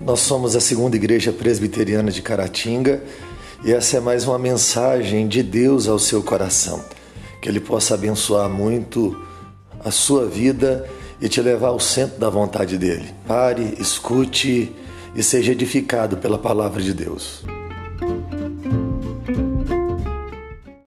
Nós somos a segunda igreja presbiteriana de Caratinga e essa é mais uma mensagem de Deus ao seu coração. Que Ele possa abençoar muito a sua vida e te levar ao centro da vontade dele. Pare, escute e seja edificado pela palavra de Deus.